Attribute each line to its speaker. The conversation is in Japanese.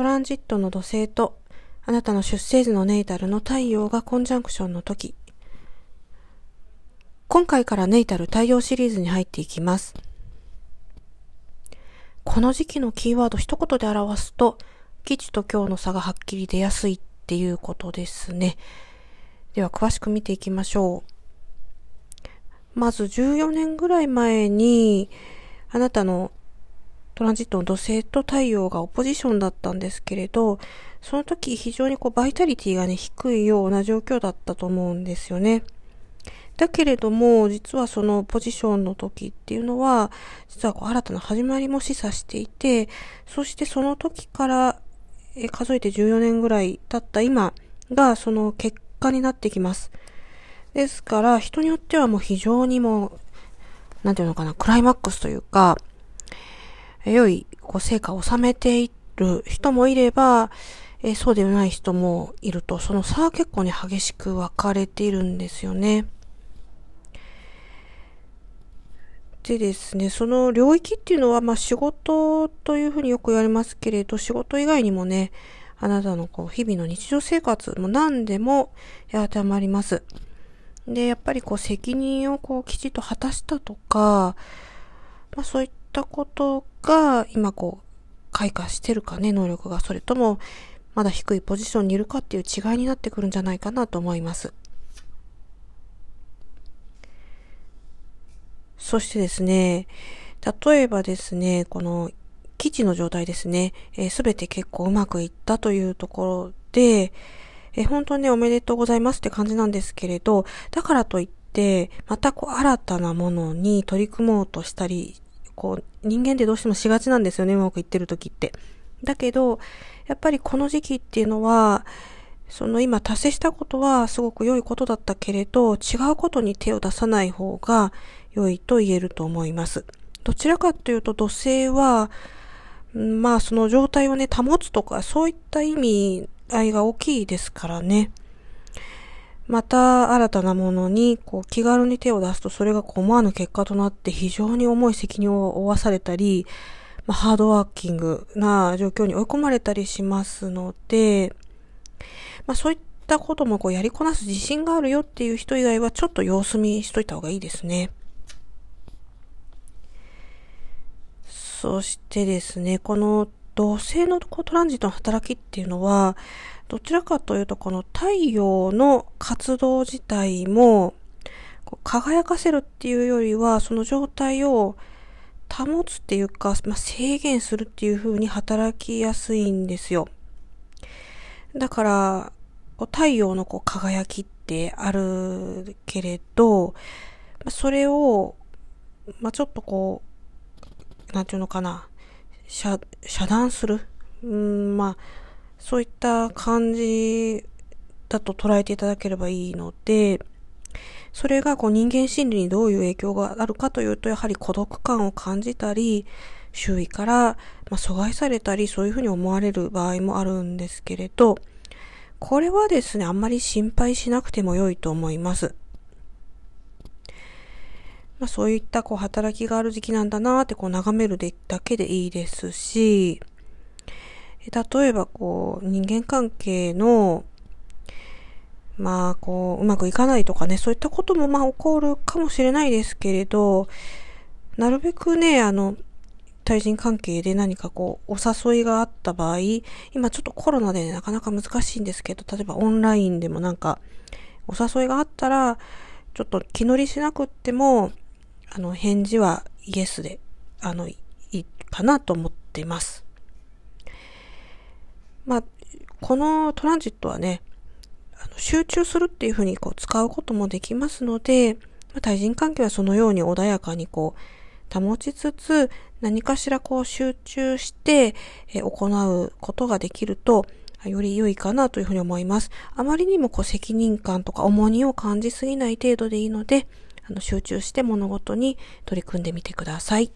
Speaker 1: トランジットの土星とあなたの出生時のネイタルの太陽がコンジャンクションの時。今回からネイタル太陽シリーズに入っていきます。この時期のキーワード一言で表すと、基地と今日の差がはっきり出やすいっていうことですね。では詳しく見ていきましょう。まず14年ぐらい前に、あなたのトランジットの土星と太陽がオポジションだったんですけれど、その時非常にこうバイタリティがね、低いような状況だったと思うんですよね。だけれども、実はそのポジションの時っていうのは、実はこう新たな始まりも示唆していて、そしてその時から数えて14年ぐらい経った今がその結果になってきます。ですから、人によってはもう非常にもう、なんていうのかな、クライマックスというか、良いこう成果を収めている人もいれば、えそうではない人もいると、その差は結構ね、激しく分かれているんですよね。でですね、その領域っていうのは、まあ仕事というふうによく言われますけれど、仕事以外にもね、あなたのこう日々の日常生活も何でも当てはまります。で、やっぱりこう責任をこうきちっと果たしたとか、まあそういったことが今こう開花してるかね、能力が。それともまだ低いポジションにいるかっていう違いになってくるんじゃないかなと思います。そしてですね、例えばですね、この基地の状態ですね、す、え、べ、て結構うまくいったというところで、えー、本当にね、おめでとうございますって感じなんですけれど、だからといって、またこう新たなものに取り組もうとしたり、こう人間ってどうしてもしがちなんですよね、うまくいってる時って。だけど、やっぱりこの時期っていうのは、その今達成したことはすごく良いことだったけれど、違うことに手を出さない方が良いと言えると思います。どちらかというと土星は、まあその状態をね、保つとか、そういった意味合いが大きいですからね。また新たなものにこう気軽に手を出すとそれが思わぬ結果となって非常に重い責任を負わされたり、まあ、ハードワーキングな状況に追い込まれたりしますので、まあそういったこともこうやりこなす自信があるよっていう人以外はちょっと様子見しといた方がいいですね。そしてですね、この土星のトランジットの働きっていうのは、どちらかというとこの太陽の活動自体も輝かせるっていうよりは、その状態を保つっていうか、まあ、制限するっていう風に働きやすいんですよ。だから、太陽のこう輝きってあるけれど、それを、まあ、ちょっとこう、なんていうのかな、遮、断する？うん、まあ、そういった感じだと捉えていただければいいので、それがこう人間心理にどういう影響があるかというと、やはり孤独感を感じたり、周囲からまあ阻害されたり、そういうふうに思われる場合もあるんですけれど、これはですね、あんまり心配しなくても良いと思います。まあ、そういったこう働きがある時期なんだなってこう眺めるだけでいいですし、例えばこう人間関係のまあこううまくいかないとかね、そういったこともまあ起こるかもしれないですけれど、なるべくね、あの、対人関係で何かこう、お誘いがあった場合、今ちょっとコロナで、ね、なかなか難しいんですけど、例えばオンラインでもなんか、お誘いがあったら、ちょっと気乗りしなくっても、あの、返事はイエスで、あの、いいかなと思っています。まあ、このトランジットはね、あの集中するっていうふうにこう使うこともできますので、まあ、対人関係はそのように穏やかにこう保ちつつ、何かしらこう集中して、え行うことができると、より良いかなというふうに思います。あまりにもこう責任感とか重荷を感じすぎない程度でいいので、あの集中して物事に取り組んでみてください。